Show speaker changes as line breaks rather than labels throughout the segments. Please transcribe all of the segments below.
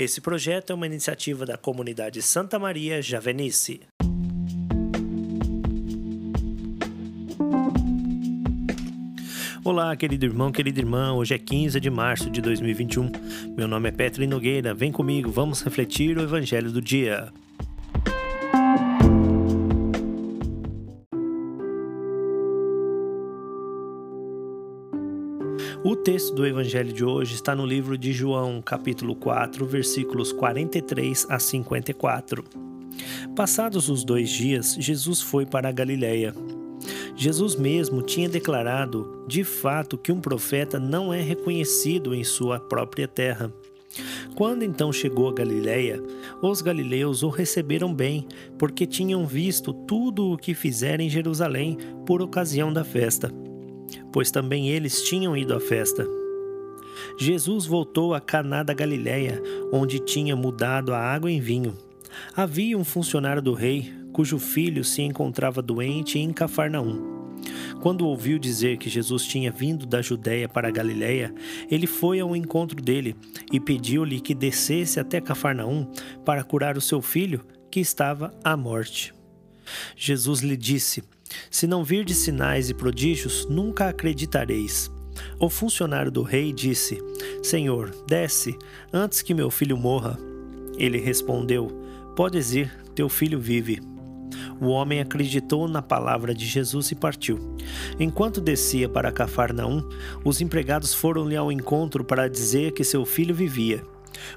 Esse projeto é uma iniciativa da comunidade Santa Maria Javenice. Olá, querido irmão, querida irmã. Hoje é 15 de março de 2021. Meu nome é Petri Nogueira. Vem comigo, vamos refletir o evangelho do dia. O texto do evangelho de hoje está no livro de João, capítulo 4, versículos 43 a 54. Passados os dois dias, Jesus foi para a Galiléia. Jesus mesmo tinha declarado, de fato, que um profeta não é reconhecido em sua própria terra. Quando então chegou a Galiléia, os galileus o receberam bem, porque tinham visto tudo o que fizera em Jerusalém por ocasião da festa pois também eles tinham ido à festa. Jesus voltou a Caná da Galiléia, onde tinha mudado a água em vinho. Havia um funcionário do rei, cujo filho se encontrava doente em Cafarnaum. Quando ouviu dizer que Jesus tinha vindo da Judéia para a Galiléia, ele foi ao encontro dele e pediu-lhe que descesse até Cafarnaum para curar o seu filho, que estava à morte. Jesus lhe disse: se não virdes sinais e prodígios, nunca acreditareis. O funcionário do rei disse: Senhor, desce, antes que meu filho morra. Ele respondeu: Podes ir, teu filho vive. O homem acreditou na palavra de Jesus e partiu. Enquanto descia para Cafarnaum, os empregados foram-lhe ao encontro para dizer que seu filho vivia.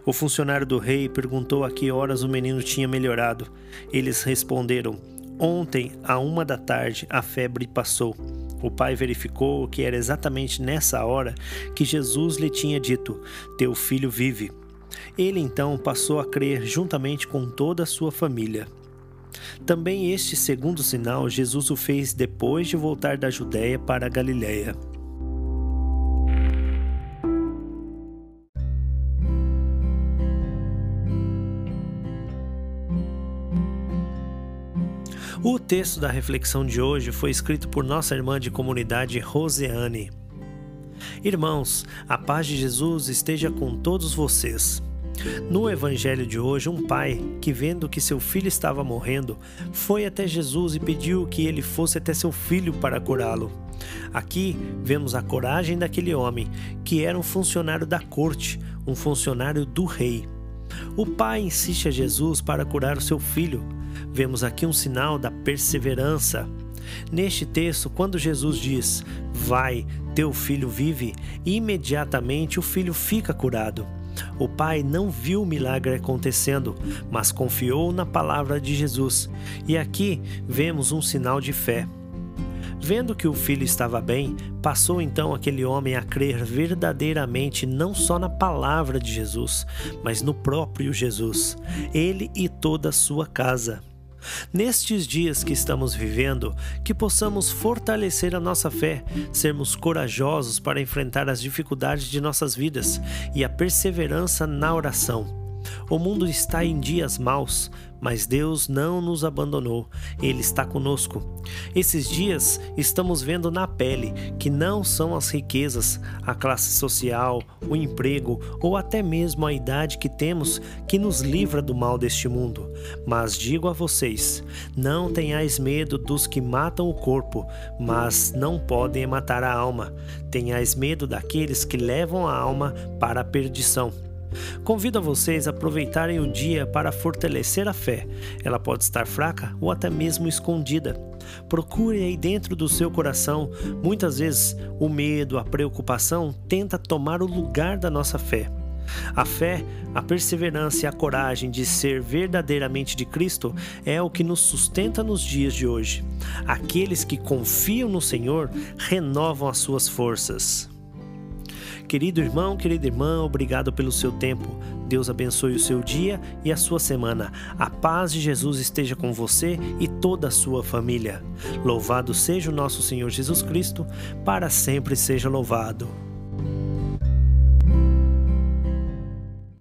O funcionário do rei perguntou a que horas o menino tinha melhorado. Eles responderam: Ontem, à uma da tarde, a febre passou. O pai verificou que era exatamente nessa hora que Jesus lhe tinha dito: Teu filho vive. Ele então passou a crer juntamente com toda a sua família. Também este segundo sinal Jesus o fez depois de voltar da Judéia para a Galiléia. O texto da reflexão de hoje foi escrito por nossa irmã de comunidade Roseane. Irmãos, a paz de Jesus esteja com todos vocês. No evangelho de hoje, um pai que, vendo que seu filho estava morrendo, foi até Jesus e pediu que ele fosse até seu filho para curá-lo. Aqui vemos a coragem daquele homem, que era um funcionário da corte, um funcionário do rei. O pai insiste a Jesus para curar o seu filho, Vemos aqui um sinal da perseverança. Neste texto, quando Jesus diz: Vai, teu filho vive, imediatamente o filho fica curado. O pai não viu o milagre acontecendo, mas confiou na palavra de Jesus. E aqui vemos um sinal de fé. Vendo que o filho estava bem, passou então aquele homem a crer verdadeiramente não só na palavra de Jesus, mas no próprio Jesus, ele e toda a sua casa. Nestes dias que estamos vivendo, que possamos fortalecer a nossa fé, sermos corajosos para enfrentar as dificuldades de nossas vidas e a perseverança na oração. O mundo está em dias maus, mas Deus não nos abandonou, Ele está conosco. Esses dias estamos vendo na pele que não são as riquezas, a classe social, o emprego ou até mesmo a idade que temos que nos livra do mal deste mundo. Mas digo a vocês: não tenhais medo dos que matam o corpo, mas não podem matar a alma. Tenhais medo daqueles que levam a alma para a perdição. Convido a vocês a aproveitarem o dia para fortalecer a fé. Ela pode estar fraca ou até mesmo escondida. Procure aí dentro do seu coração. Muitas vezes o medo, a preocupação tenta tomar o lugar da nossa fé. A fé, a perseverança e a coragem de ser verdadeiramente de Cristo é o que nos sustenta nos dias de hoje. Aqueles que confiam no Senhor renovam as suas forças. Querido irmão, querida irmã, obrigado pelo seu tempo. Deus abençoe o seu dia e a sua semana. A paz de Jesus esteja com você e toda a sua família. Louvado seja o nosso Senhor Jesus Cristo, para sempre seja louvado.